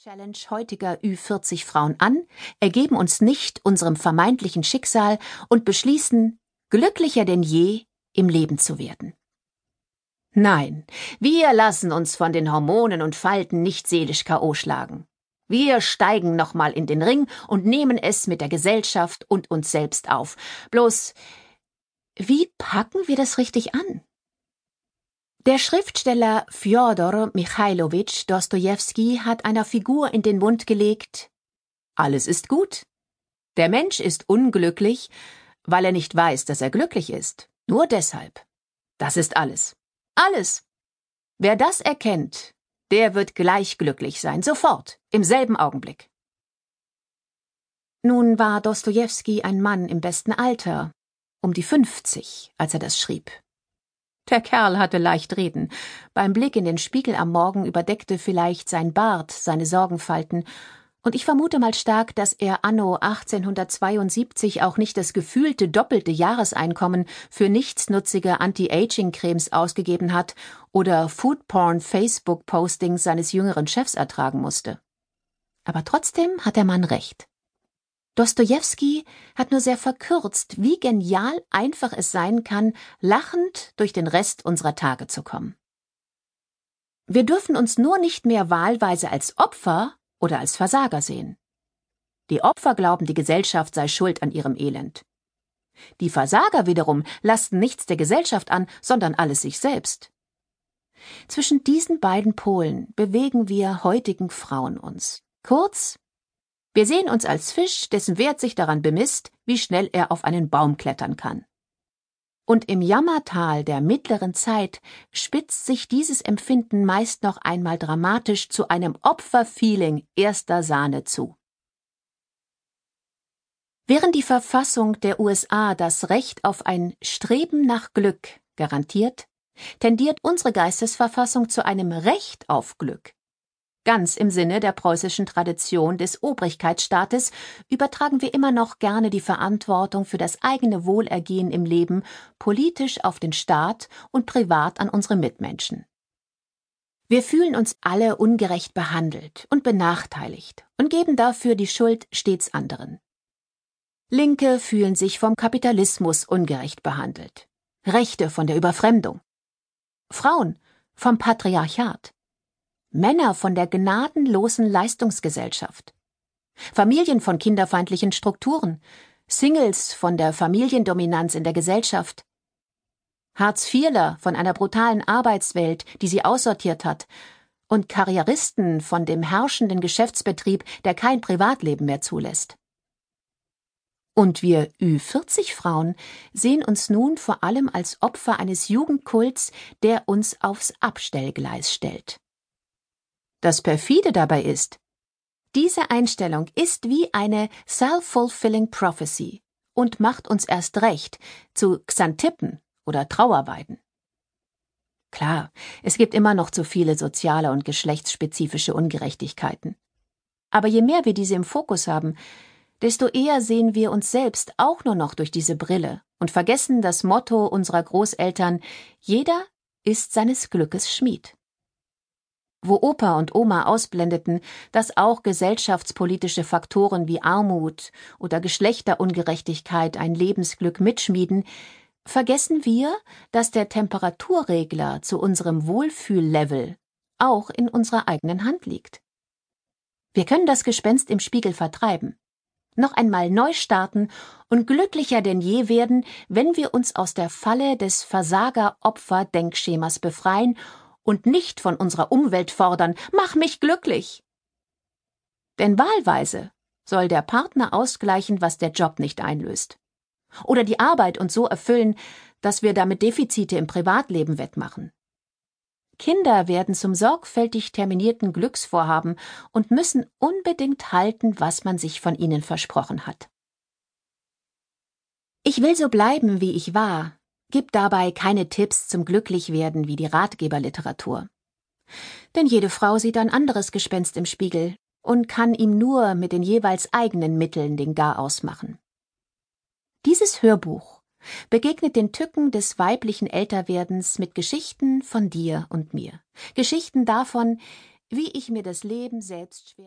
Challenge heutiger Ü40 Frauen an, ergeben uns nicht unserem vermeintlichen Schicksal und beschließen, glücklicher denn je im Leben zu werden. Nein, wir lassen uns von den Hormonen und Falten nicht seelisch K.O. schlagen. Wir steigen nochmal in den Ring und nehmen es mit der Gesellschaft und uns selbst auf. Bloß, wie packen wir das richtig an? Der Schriftsteller Fjodor Michailowitsch Dostojewski hat einer Figur in den Mund gelegt Alles ist gut. Der Mensch ist unglücklich, weil er nicht weiß, dass er glücklich ist. Nur deshalb. Das ist alles. Alles. Wer das erkennt, der wird gleich glücklich sein, sofort, im selben Augenblick. Nun war Dostojewski ein Mann im besten Alter, um die fünfzig, als er das schrieb. Der Kerl hatte leicht reden. Beim Blick in den Spiegel am Morgen überdeckte vielleicht sein Bart seine Sorgenfalten, und ich vermute mal stark, dass er anno 1872 auch nicht das gefühlte doppelte Jahreseinkommen für nichtsnutzige Anti-Aging-Cremes ausgegeben hat oder Foodporn-Facebook-Postings seines jüngeren Chefs ertragen musste. Aber trotzdem hat der Mann recht. Dostojewski hat nur sehr verkürzt, wie genial einfach es sein kann, lachend durch den Rest unserer Tage zu kommen. Wir dürfen uns nur nicht mehr wahlweise als Opfer oder als Versager sehen. Die Opfer glauben, die Gesellschaft sei schuld an ihrem Elend. Die Versager wiederum lasten nichts der Gesellschaft an, sondern alles sich selbst. Zwischen diesen beiden Polen bewegen wir heutigen Frauen uns. Kurz, wir sehen uns als Fisch, dessen Wert sich daran bemisst, wie schnell er auf einen Baum klettern kann. Und im Jammertal der mittleren Zeit spitzt sich dieses Empfinden meist noch einmal dramatisch zu einem Opferfeeling erster Sahne zu. Während die Verfassung der USA das Recht auf ein Streben nach Glück garantiert, tendiert unsere Geistesverfassung zu einem Recht auf Glück. Ganz im Sinne der preußischen Tradition des Obrigkeitsstaates übertragen wir immer noch gerne die Verantwortung für das eigene Wohlergehen im Leben politisch auf den Staat und privat an unsere Mitmenschen. Wir fühlen uns alle ungerecht behandelt und benachteiligt und geben dafür die Schuld stets anderen. Linke fühlen sich vom Kapitalismus ungerecht behandelt, Rechte von der Überfremdung, Frauen vom Patriarchat. Männer von der gnadenlosen Leistungsgesellschaft, Familien von kinderfeindlichen Strukturen, Singles von der Familiendominanz in der Gesellschaft, Hartz-IVler von einer brutalen Arbeitswelt, die sie aussortiert hat, und Karrieristen von dem herrschenden Geschäftsbetrieb, der kein Privatleben mehr zulässt. Und wir Ü40 Frauen sehen uns nun vor allem als Opfer eines Jugendkults, der uns aufs Abstellgleis stellt. Das perfide dabei ist, diese Einstellung ist wie eine self-fulfilling prophecy und macht uns erst recht zu Xantippen oder Trauerweiden. Klar, es gibt immer noch zu viele soziale und geschlechtsspezifische Ungerechtigkeiten. Aber je mehr wir diese im Fokus haben, desto eher sehen wir uns selbst auch nur noch durch diese Brille und vergessen das Motto unserer Großeltern Jeder ist seines Glückes Schmied wo Opa und Oma ausblendeten, dass auch gesellschaftspolitische Faktoren wie Armut oder Geschlechterungerechtigkeit ein Lebensglück mitschmieden, vergessen wir, dass der Temperaturregler zu unserem Wohlfühllevel auch in unserer eigenen Hand liegt. Wir können das Gespenst im Spiegel vertreiben, noch einmal neu starten und glücklicher denn je werden, wenn wir uns aus der Falle des Versager-Opfer-Denkschemas befreien und nicht von unserer Umwelt fordern, mach mich glücklich. Denn wahlweise soll der Partner ausgleichen, was der Job nicht einlöst. Oder die Arbeit und so erfüllen, dass wir damit Defizite im Privatleben wettmachen. Kinder werden zum sorgfältig terminierten Glücksvorhaben und müssen unbedingt halten, was man sich von ihnen versprochen hat. Ich will so bleiben, wie ich war, gibt dabei keine Tipps zum Glücklichwerden wie die Ratgeberliteratur. Denn jede Frau sieht ein anderes Gespenst im Spiegel und kann ihm nur mit den jeweils eigenen Mitteln den Garaus machen. Dieses Hörbuch begegnet den Tücken des weiblichen Älterwerdens mit Geschichten von dir und mir. Geschichten davon, wie ich mir das Leben selbst schwer